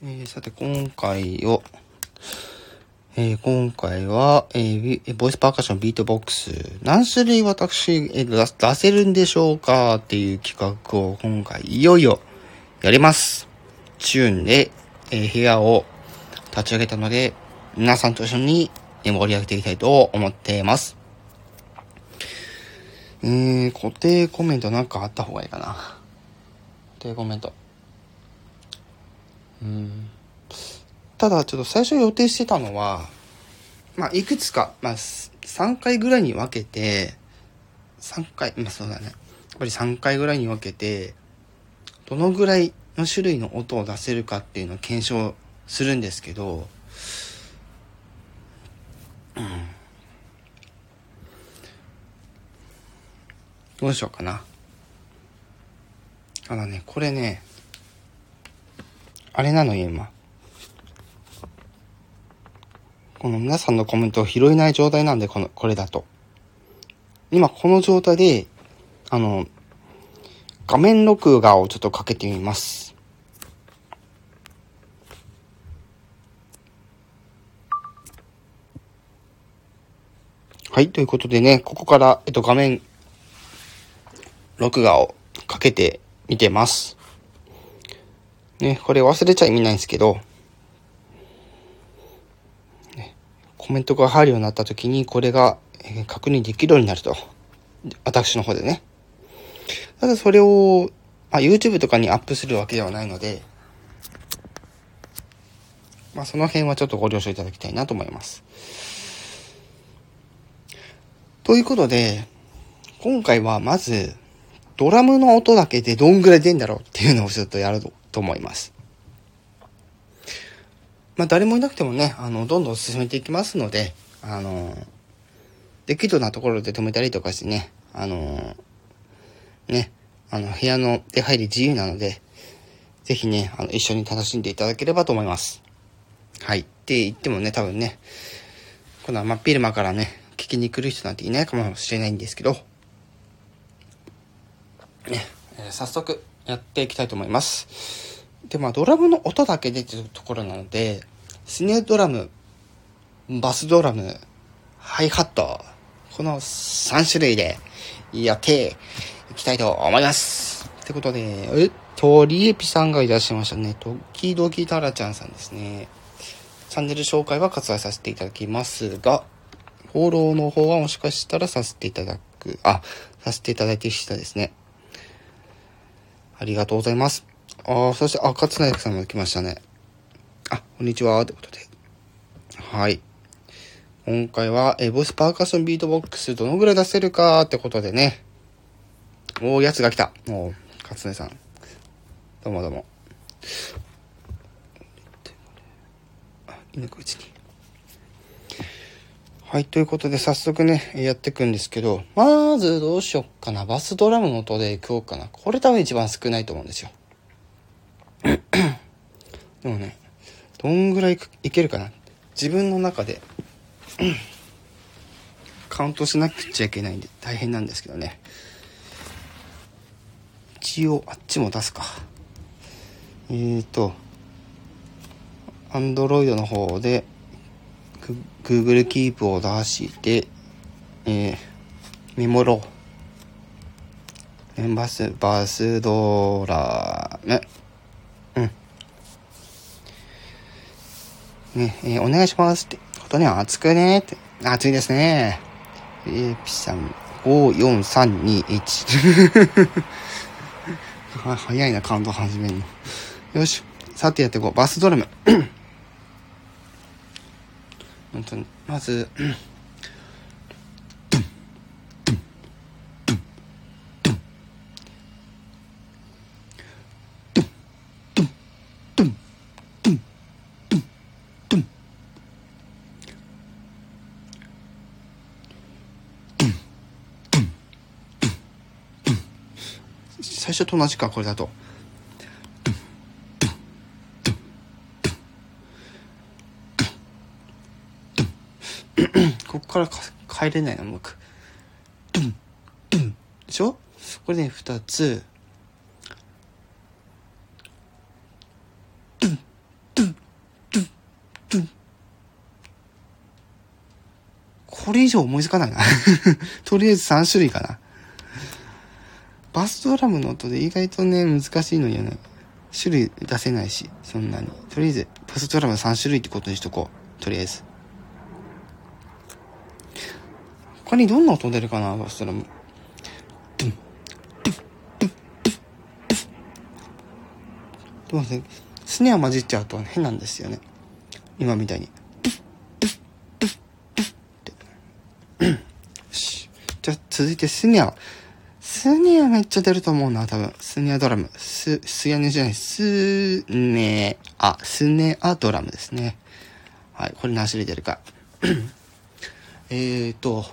えー、さて、今回を、えー、今回は、えー、ボイスパーカッションビートボックス、何種類私、えー、出せるんでしょうか？っていう企画を今回いよいよやります。チューンで、え、部屋を立ち上げたので、皆さんと一緒に盛り上げていきたいと思っています。えー、固定コメントなんかあった方がいいかな。固定コメント。うん。ただ、ちょっと最初予定してたのは、まあ、いくつか、まあ、3回ぐらいに分けて、3回、まあそうだね。やっぱり3回ぐらいに分けて、どのぐらいの種類の音を出せるかっていうのを検証するんですけど、うん。どうしようかな。ただね、これね、あれなのよ、今。この皆さんのコメントを拾えない状態なんで、この、これだと。今、この状態で、あの、画面録画をちょっとかけてみます。はい、ということでね、ここから、えっと、画面、録画をかけてみてます。ね、これ忘れちゃ意味ないんですけど、ね、コメントが入るようになった時に、これが、確認できるようになると。私の方でね。ただそれを、あ、YouTube とかにアップするわけではないので、まあ、その辺はちょっとご了承いただきたいなと思います。ということで、今回はまず、ドラムの音だけでどんぐらい出んだろうっていうのをちょっとやると思います。まあ、誰もいなくてもね、あの、どんどん進めていきますので、あの、できるなところで止めたりとかしてね、あの、ね、あの、部屋の出入り自由なので、ぜひね、あの、一緒に楽しんでいただければと思います。はい。って言ってもね、多分ね、この真っ昼間からね、聞きに来る人なんていないかもしれないんですけど、ね、えー、早速やっていきたいと思います。で、まあ、ドラムの音だけ出てるところなので、スネドラム、バスドラム、ハイハット、この3種類でやっていきたいと思います。ってことで、えっ、とりえぴさんがいらっしゃいましたね。時々タラちゃんさんですね。チャンネル紹介は割愛させていただきますが、フォローの方はもしかしたらさせていただく、あ、させていただいている人ですね。ありがとうございます。ああ、そして、あ、勝成さんも来ましたね。あ、こんにちは、ということで。はい。今回は、え、ボイスパーカッションビートボックスどのぐらい出せるか？ってことでね。おー、やつが来た。おー、勝成さん。どうもどうも。あ、い抜くうちに。はい、ということで早速ね、やっていくんですけど、まずどうしよっかな。バスドラムの音でいこうかな。これ多分一番少ないと思うんですよ。でもね、どんぐらいいけるかな。自分の中で カウントしなくちゃいけないんで大変なんですけどね。一応あっちも出すか。えーと、アンドロイドの方で Google Keep を出して、えー、メモろう。バス、バスドラム。うん。ね、えー、お願いしますって。ことね、熱くねって。熱いですね。えー、ピさん、5、4、3、2、1。は早いな、カウント始めるの。よし。さてやっていこう。バスドラム。本当にまず、最初と同じかこれだと。から帰れないの、僕。ドン、ドン。でしょ？これね、二つ。これ以上思いつかないな とりあえず三種類かな。バスドラムの音で意外とね、難しいのにはね、種類出せないし、そんなに。とりあえず、バスドラム3種類ってことにしとこう。とりあえず。他にどんな音出るかな、バスドラム。でもね、スネア混じっちゃうと変なんですよね。今みたいに。よし。じゃあ続いてスネア。スネアめっちゃ出ると思うな、多分。スネアドラム。ス、スヤネじゃない、スネア、スネアドラムですね。はい、これ何種類出るか。えーと、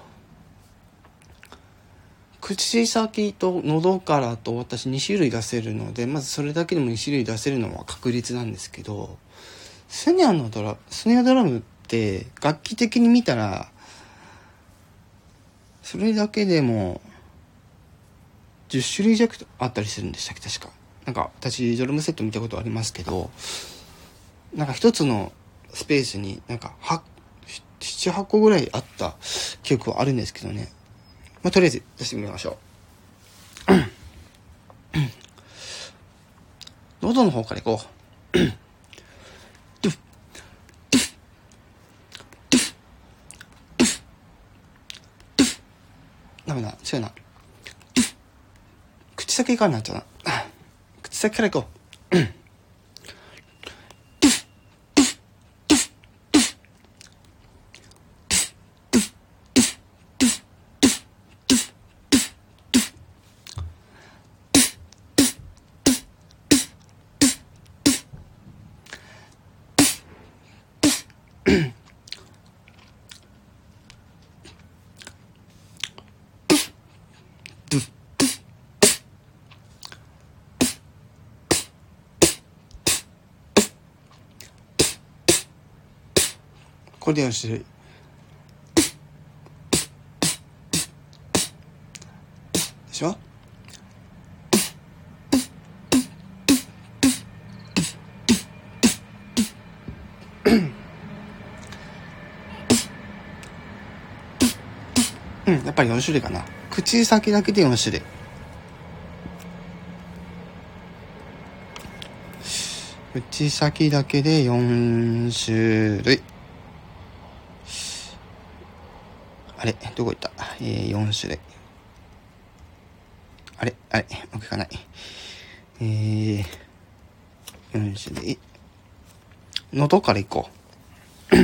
口先と喉からと私2種類出せるので、まずそれだけでも2種類出せるのは確率なんですけど、スネアのドラ、スネアドラムって楽器的に見たら、それだけでも10種類弱あったりするんでしたっけ？確か。なんか私ドラムセット見たことありますけどなんか一つのスペースになんか78個ぐらいあった記憶はあるんですけどね。まあとりあえず出してみましょう 喉の方からいこうダメだ違うな口先からなっちゃうな。口先から行こう。これで4種類。でしょ？うん、やっぱり4種類かな。口先だけで4種類。口先だけで4種類。あれどこ行った？えー、4種類。あれあれうまくいかない。えー、4種類。喉から行こう。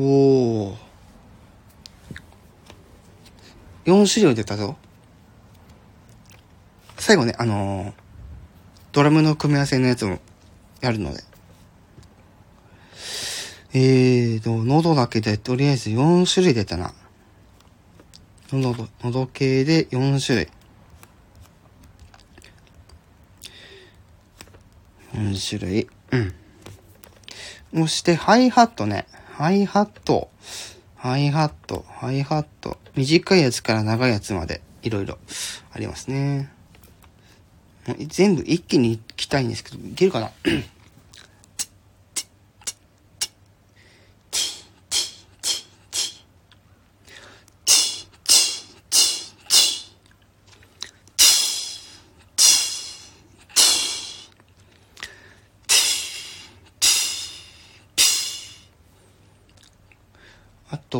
おお。4種類出たぞ。最後ね、あのー、ドラムの組み合わせのやつもやるので。えーと、喉だけでとりあえず4種類出たな。喉、喉系で4種類。4種類。うん。そして、ハイハットね。ハイハット、ハイハット、ハイハット。短いやつから長いやつまで。いろいろ。ありますね。全部一気に行きたいんですけど、いけるかな？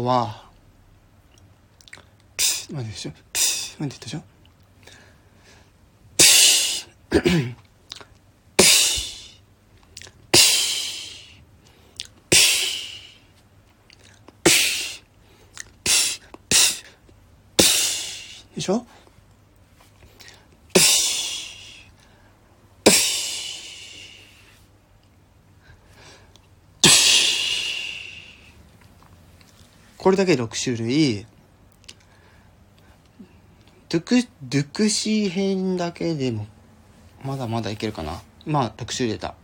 とは、待ってでしょ待ってでしょでしょ？これだけ6種類、ドゥク、ドゥクシー編だけでも、まだまだいけるかな。まあ、6種類出た。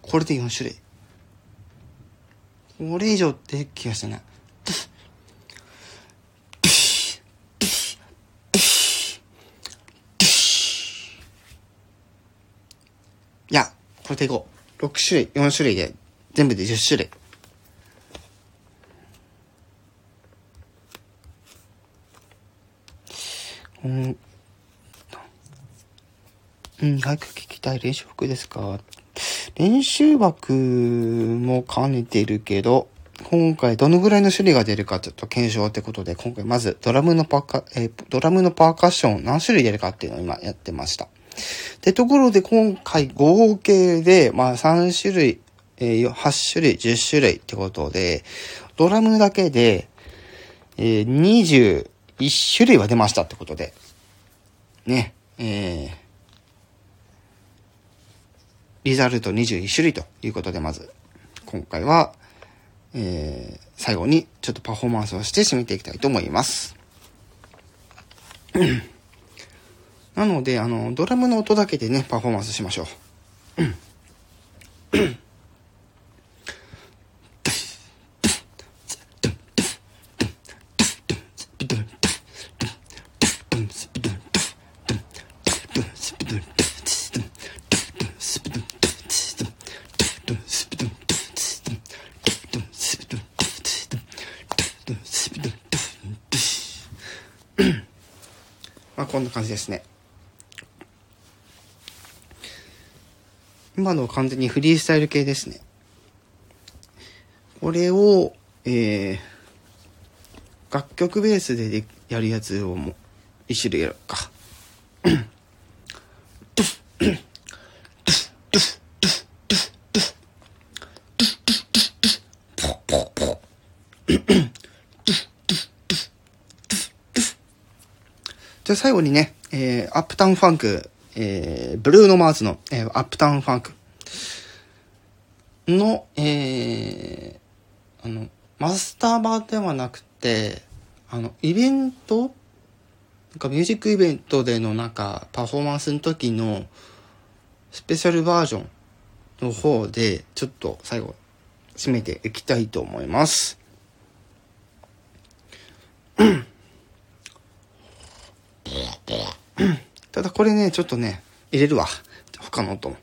これで4種類。これ以上って気がしてな。いや、これでいこう。6種類、4種類で、全部で10種類。うん。うん、早く聞きたい練習服ですか？練習枠も兼ねてるけど、今回どのぐらいの種類が出るかちょっと検証ってことで、今回まずドラムのパーカ、えー、ドラムのパーカッション何種類出るかっていうのを今やってました。で、ところで今回合計で、まあ3種類、えー、8種類、10種類ってことで、ドラムだけで、えー、21種類は出ましたってことで、ね、えー、リザルト21種類ということで、まず、今回は、えー、最後にちょっとパフォーマンスをして締めていきたいと思います。なので、あの、ドラムの音だけでね、パフォーマンスしましょう。まあ、こんな感じですね。今のは完全にフリースタイル系ですね。これを、えー、楽曲ベースでやるやつをもう一種類やるか。じゃあ最後にね、えー、アップタウンファンク、えー、ブルーノ・マーズの、えー、アップタウンファンクの、えー、あの、マスター版ではなくて、あの、イベント？なんかミュージックイベントでのなんかパフォーマンスの時のスペシャルバージョンの方でちょっと最後締めていきたいと思います。ただこれね、ちょっとね、入れるわ。他の音も。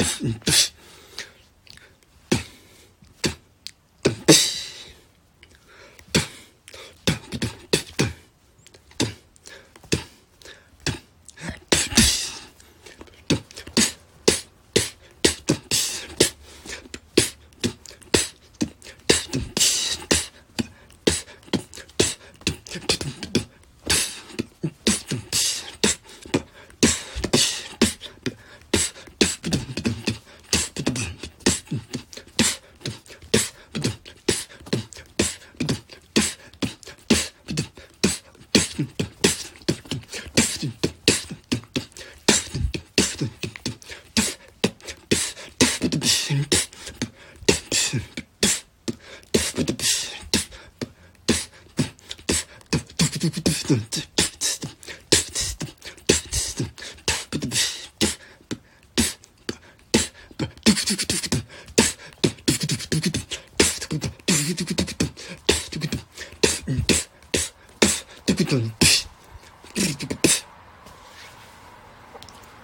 Pff, pff,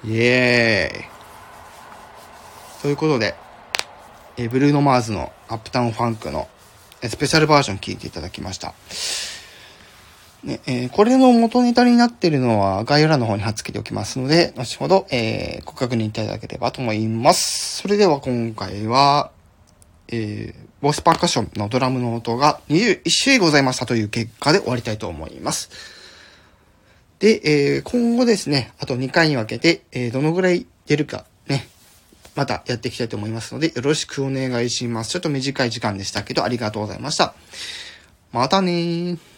イエーイということで、え、ブルーノ・マーズのアップタウンファンクのスペシャルバージョン聴いていただきました。ね、えー、これの元ネタになっているのは概要欄の方に貼っ付けておきますので、後ほど、えー、ご確認いただければと思います。それでは今回は、えー、ボスパーカッションのドラムの音が21種類ございましたという結果で終わりたいと思います。で、えー、今後ですね、あと2回に分けて、えー、どのぐらい出るかね、またやっていきたいと思いますので、よろしくお願いします。ちょっと短い時間でしたけど、ありがとうございました。またねー。